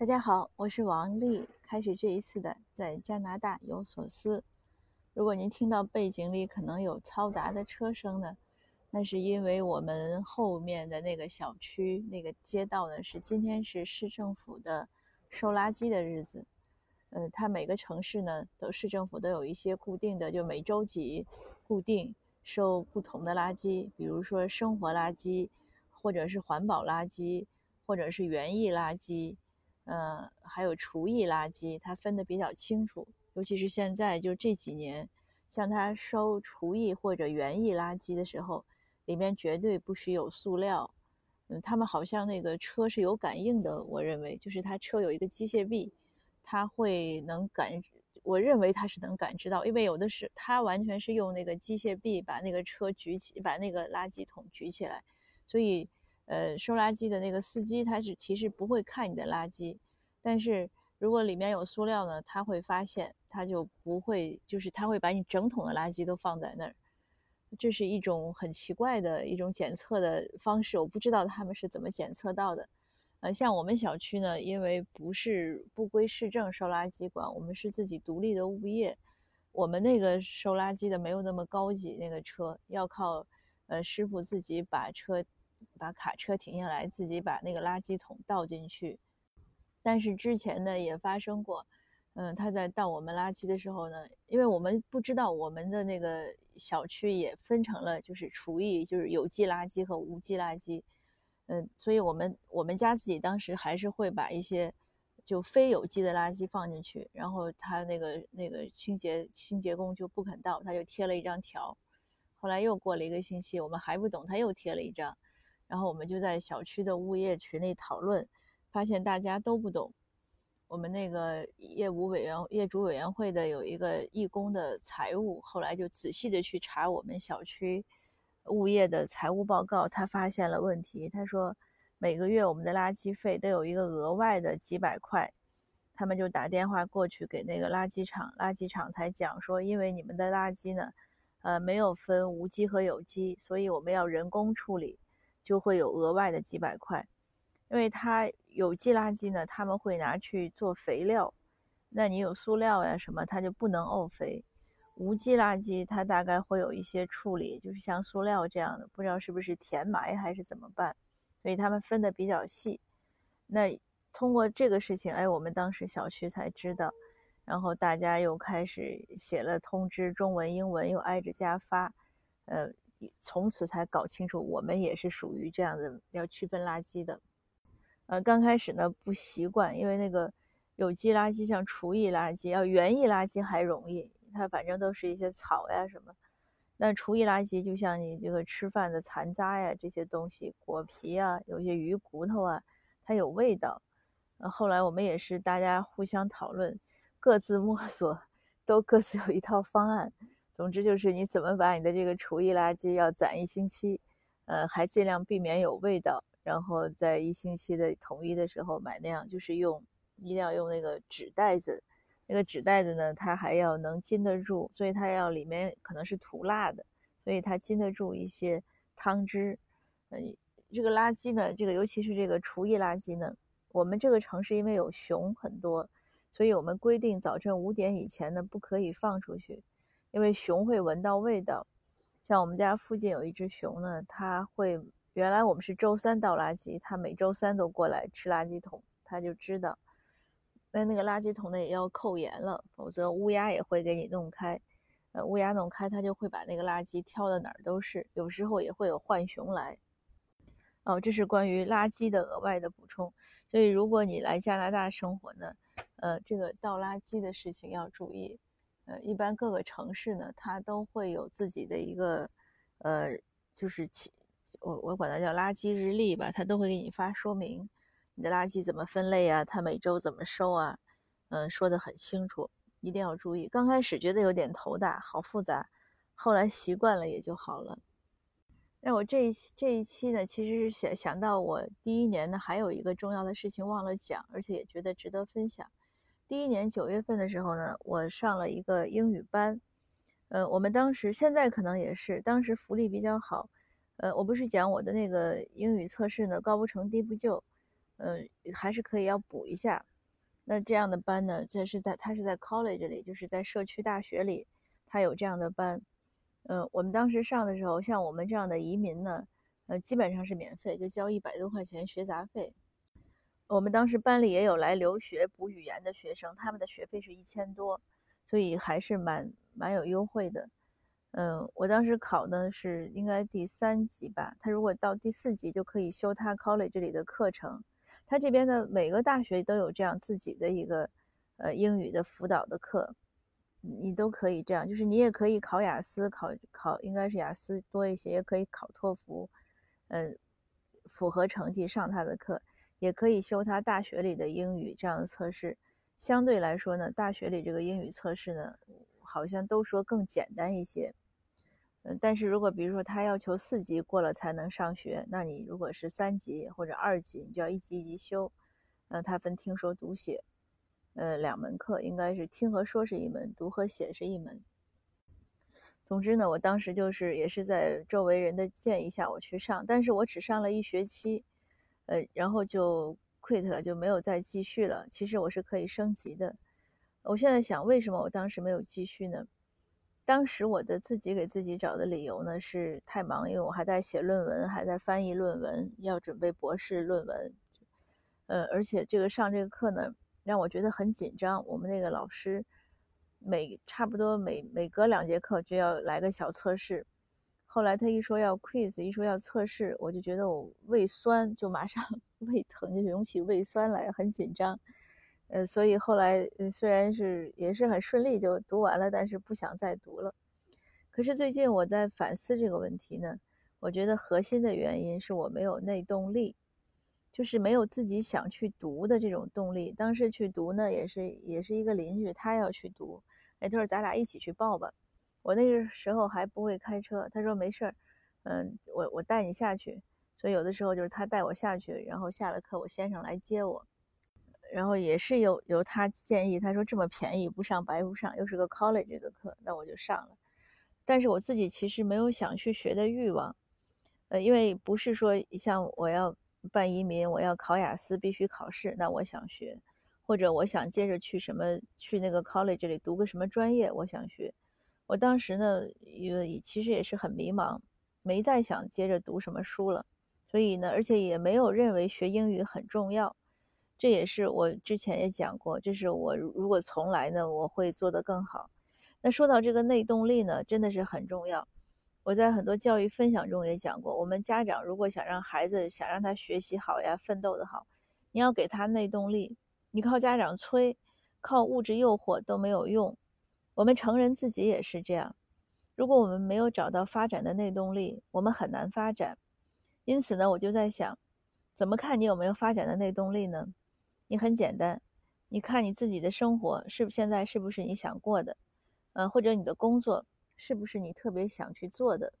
大家好，我是王丽。开始这一次的在加拿大有所思。如果您听到背景里可能有嘈杂的车声呢，那是因为我们后面的那个小区那个街道呢是今天是市政府的收垃圾的日子。呃，它每个城市呢都市政府都有一些固定的，就每周几固定收不同的垃圾，比如说生活垃圾，或者是环保垃圾，或者是园艺垃圾。呃，还有厨艺垃圾，它分得比较清楚。尤其是现在，就这几年，像他收厨艺或者园艺垃圾的时候，里面绝对不许有塑料。嗯，他们好像那个车是有感应的，我认为，就是他车有一个机械臂，它会能感，我认为它是能感知到，因为有的是它完全是用那个机械臂把那个车举起，把那个垃圾桶举起来，所以。呃，收垃圾的那个司机，他是其实不会看你的垃圾，但是如果里面有塑料呢，他会发现，他就不会，就是他会把你整桶的垃圾都放在那儿。这是一种很奇怪的一种检测的方式，我不知道他们是怎么检测到的。呃，像我们小区呢，因为不是不归市政收垃圾管，我们是自己独立的物业，我们那个收垃圾的没有那么高级，那个车要靠呃师傅自己把车。把卡车停下来，自己把那个垃圾桶倒进去。但是之前呢也发生过，嗯，他在倒我们垃圾的时候呢，因为我们不知道我们的那个小区也分成了就是厨艺，就是有机垃圾和无机垃圾，嗯，所以我们我们家自己当时还是会把一些就非有机的垃圾放进去，然后他那个那个清洁清洁工就不肯倒，他就贴了一张条。后来又过了一个星期，我们还不懂，他又贴了一张。然后我们就在小区的物业群里讨论，发现大家都不懂。我们那个业务委员、业主委员会的有一个义工的财务，后来就仔细的去查我们小区物业的财务报告，他发现了问题。他说每个月我们的垃圾费都有一个额外的几百块，他们就打电话过去给那个垃圾场，垃圾场才讲说，因为你们的垃圾呢，呃，没有分无机和有机，所以我们要人工处理。就会有额外的几百块，因为它有机垃圾呢，他们会拿去做肥料，那你有塑料呀什么，它就不能沤肥。无机垃圾它大概会有一些处理，就是像塑料这样的，不知道是不是填埋还是怎么办，所以他们分的比较细。那通过这个事情，哎，我们当时小区才知道，然后大家又开始写了通知，中文、英文又挨着家发，呃。从此才搞清楚，我们也是属于这样的要区分垃圾的。呃，刚开始呢不习惯，因为那个有机垃圾像厨艺垃圾，要园艺垃圾还容易，它反正都是一些草呀什么。那厨艺垃圾就像你这个吃饭的残渣呀这些东西，果皮啊，有些鱼骨头啊，它有味道。呃，后来我们也是大家互相讨论，各自摸索，都各自有一套方案。总之就是你怎么把你的这个厨艺垃圾要攒一星期，呃，还尽量避免有味道，然后在一星期的统一的时候买那样，就是用一定要用那个纸袋子，那个纸袋子呢，它还要能禁得住，所以它要里面可能是涂蜡的，所以它禁得住一些汤汁。呃，这个垃圾呢，这个尤其是这个厨艺垃圾呢，我们这个城市因为有熊很多，所以我们规定早晨五点以前呢不可以放出去。因为熊会闻到味道，像我们家附近有一只熊呢，它会原来我们是周三倒垃圾，它每周三都过来吃垃圾桶，它就知道，那那个垃圾桶呢也要扣严了，否则乌鸦也会给你弄开，呃，乌鸦弄开它就会把那个垃圾挑的哪儿都是，有时候也会有浣熊来。哦，这是关于垃圾的额外的补充，所以如果你来加拿大生活呢，呃，这个倒垃圾的事情要注意。呃，一般各个城市呢，它都会有自己的一个，呃，就是其我我管它叫垃圾日历吧，它都会给你发说明，你的垃圾怎么分类啊，它每周怎么收啊，嗯，说的很清楚，一定要注意。刚开始觉得有点头大，好复杂，后来习惯了也就好了。那我这一这一期呢，其实是想想到我第一年呢，还有一个重要的事情忘了讲，而且也觉得值得分享。第一年九月份的时候呢，我上了一个英语班，呃，我们当时现在可能也是，当时福利比较好，呃，我不是讲我的那个英语测试呢高不成低不就，呃，还是可以要补一下。那这样的班呢，这是在他是在 college 里，就是在社区大学里，他有这样的班。呃，我们当时上的时候，像我们这样的移民呢，呃，基本上是免费，就交一百多块钱学杂费。我们当时班里也有来留学补语言的学生，他们的学费是一千多，所以还是蛮蛮有优惠的。嗯，我当时考的是应该第三级吧，他如果到第四级就可以修他 college 这里的课程。他这边的每个大学都有这样自己的一个呃英语的辅导的课，你都可以这样，就是你也可以考雅思，考考应该是雅思多一些，也可以考托福，嗯，符合成绩上他的课，也可以修他大学里的英语这样的测试。相对来说呢，大学里这个英语测试呢，好像都说更简单一些。嗯，但是如果比如说他要求四级过了才能上学，那你如果是三级或者二级，你就要一级一级修。呃，他分听说读写，呃，两门课，应该是听和说是一门，读和写是一门。总之呢，我当时就是也是在周围人的建议下我去上，但是我只上了一学期，呃，然后就 quit 了，就没有再继续了。其实我是可以升级的。我现在想，为什么我当时没有继续呢？当时我的自己给自己找的理由呢是太忙，因为我还在写论文，还在翻译论文，要准备博士论文。呃，而且这个上这个课呢，让我觉得很紧张。我们那个老师每差不多每每隔两节课就要来个小测试。后来他一说要 quiz，一说要测试，我就觉得我胃酸，就马上 胃疼，就涌起胃酸来，很紧张。呃，所以后来虽然是也是很顺利就读完了，但是不想再读了。可是最近我在反思这个问题呢，我觉得核心的原因是我没有内动力，就是没有自己想去读的这种动力。当时去读呢，也是也是一个邻居，他要去读，哎，他说咱俩一起去报吧。我那个时候还不会开车，他说没事儿，嗯，我我带你下去。所以有的时候就是他带我下去，然后下了课我先生来接我。然后也是由由他建议，他说这么便宜不上白不上，又是个 college 的课，那我就上了。但是我自己其实没有想去学的欲望，呃，因为不是说像我要办移民，我要考雅思必须考试，那我想学，或者我想接着去什么去那个 college 里读个什么专业，我想学。我当时呢，也其实也是很迷茫，没再想接着读什么书了，所以呢，而且也没有认为学英语很重要。这也是我之前也讲过，就是我如果从来呢，我会做得更好。那说到这个内动力呢，真的是很重要。我在很多教育分享中也讲过，我们家长如果想让孩子想让他学习好呀，奋斗的好，你要给他内动力。你靠家长催，靠物质诱惑都没有用。我们成人自己也是这样。如果我们没有找到发展的内动力，我们很难发展。因此呢，我就在想，怎么看你有没有发展的内动力呢？你很简单，你看你自己的生活是不现在是不是你想过的，呃，或者你的工作是不是你特别想去做的？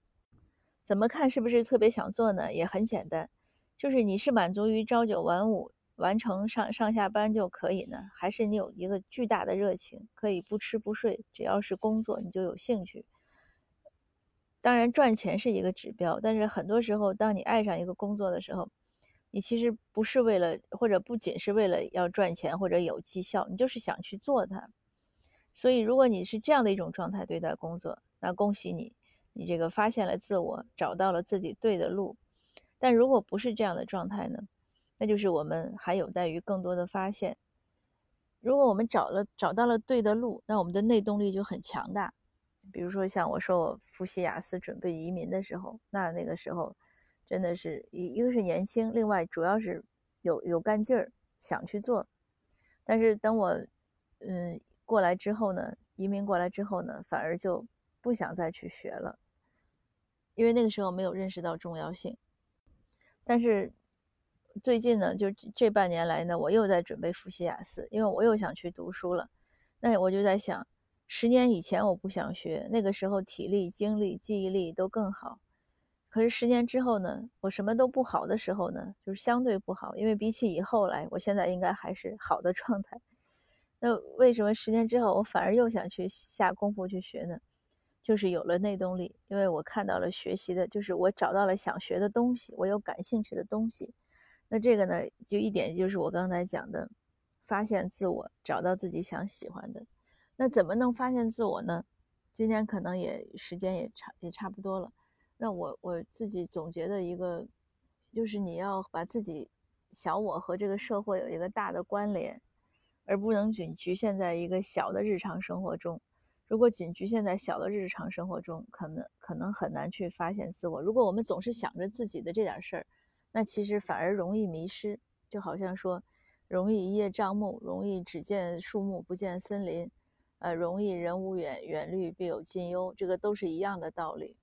怎么看是不是特别想做呢？也很简单，就是你是满足于朝九晚五完成上上下班就可以呢，还是你有一个巨大的热情，可以不吃不睡，只要是工作你就有兴趣。当然赚钱是一个指标，但是很多时候当你爱上一个工作的时候。你其实不是为了，或者不仅是为了要赚钱或者有绩效，你就是想去做它。所以，如果你是这样的一种状态对待工作，那恭喜你，你这个发现了自我，找到了自己对的路。但如果不是这样的状态呢？那就是我们还有待于更多的发现。如果我们找了找到了对的路，那我们的内动力就很强大。比如说，像我说我复习雅思准备移民的时候，那那个时候。真的是一一个是年轻，另外主要是有有干劲儿，想去做。但是等我嗯过来之后呢，移民过来之后呢，反而就不想再去学了，因为那个时候没有认识到重要性。但是最近呢，就这半年来呢，我又在准备复习雅思，因为我又想去读书了。那我就在想，十年以前我不想学，那个时候体力、精力、记忆力都更好。可是十年之后呢？我什么都不好的时候呢，就是相对不好，因为比起以后来，我现在应该还是好的状态。那为什么十年之后我反而又想去下功夫去学呢？就是有了内动力，因为我看到了学习的，就是我找到了想学的东西，我有感兴趣的东西。那这个呢，就一点就是我刚才讲的，发现自我，找到自己想喜欢的。那怎么能发现自我呢？今天可能也时间也差也差不多了。那我我自己总结的一个，就是你要把自己小我和这个社会有一个大的关联，而不能仅局限在一个小的日常生活中。如果仅局限在小的日常生活中，可能可能很难去发现自我。如果我们总是想着自己的这点事儿，那其实反而容易迷失。就好像说，容易一叶障目，容易只见树木不见森林，呃，容易人无远远虑，必有近忧，这个都是一样的道理。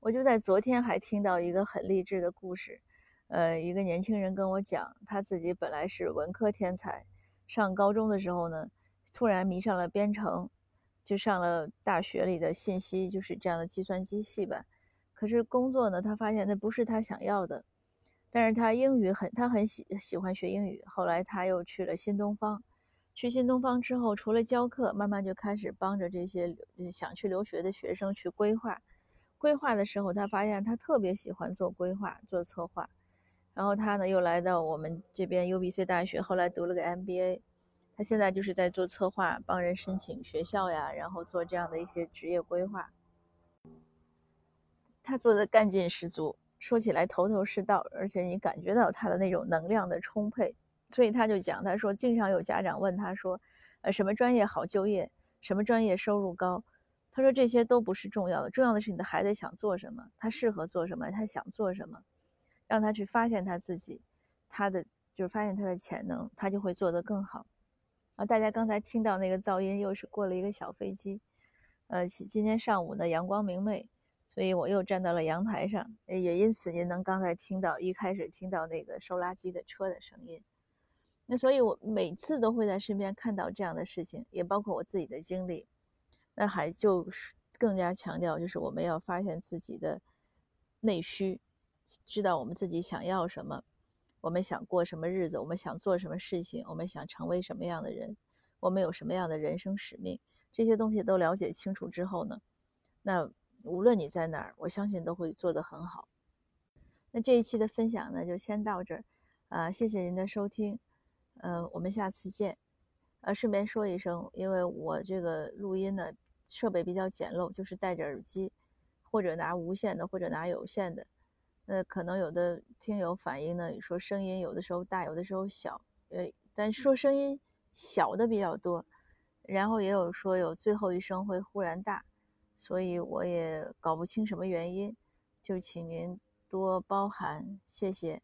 我就在昨天还听到一个很励志的故事，呃，一个年轻人跟我讲，他自己本来是文科天才，上高中的时候呢，突然迷上了编程。就上了大学里的信息，就是这样的计算机系吧。可是工作呢，他发现那不是他想要的。但是他英语很，他很喜喜欢学英语。后来他又去了新东方，去新东方之后，除了教课，慢慢就开始帮着这些想去留学的学生去规划。规划的时候，他发现他特别喜欢做规划、做策划。然后他呢，又来到我们这边 UBC 大学，后来读了个 MBA。他现在就是在做策划，帮人申请学校呀，然后做这样的一些职业规划。他做的干劲十足，说起来头头是道，而且你感觉到他的那种能量的充沛。所以他就讲，他说经常有家长问他说，呃，什么专业好就业，什么专业收入高？他说这些都不是重要的，重要的是你的孩子想做什么，他适合做什么，他想做什么，让他去发现他自己，他的就是发现他的潜能，他就会做得更好。啊，大家刚才听到那个噪音，又是过了一个小飞机。呃，今天上午呢，阳光明媚，所以我又站到了阳台上，也因此您能刚才听到一开始听到那个收垃圾的车的声音。那所以，我每次都会在身边看到这样的事情，也包括我自己的经历。那还就是更加强调，就是我们要发现自己的内需，知道我们自己想要什么。我们想过什么日子？我们想做什么事情？我们想成为什么样的人？我们有什么样的人生使命？这些东西都了解清楚之后呢，那无论你在哪儿，我相信都会做得很好。那这一期的分享呢，就先到这儿，啊，谢谢您的收听，呃，我们下次见。呃，顺便说一声，因为我这个录音呢设备比较简陋，就是戴着耳机，或者拿无线的，或者拿有线的。那可能有的听友反映呢，说声音有的时候大，有的时候小，呃，但说声音小的比较多，然后也有说有最后一声会忽然大，所以我也搞不清什么原因，就请您多包涵，谢谢。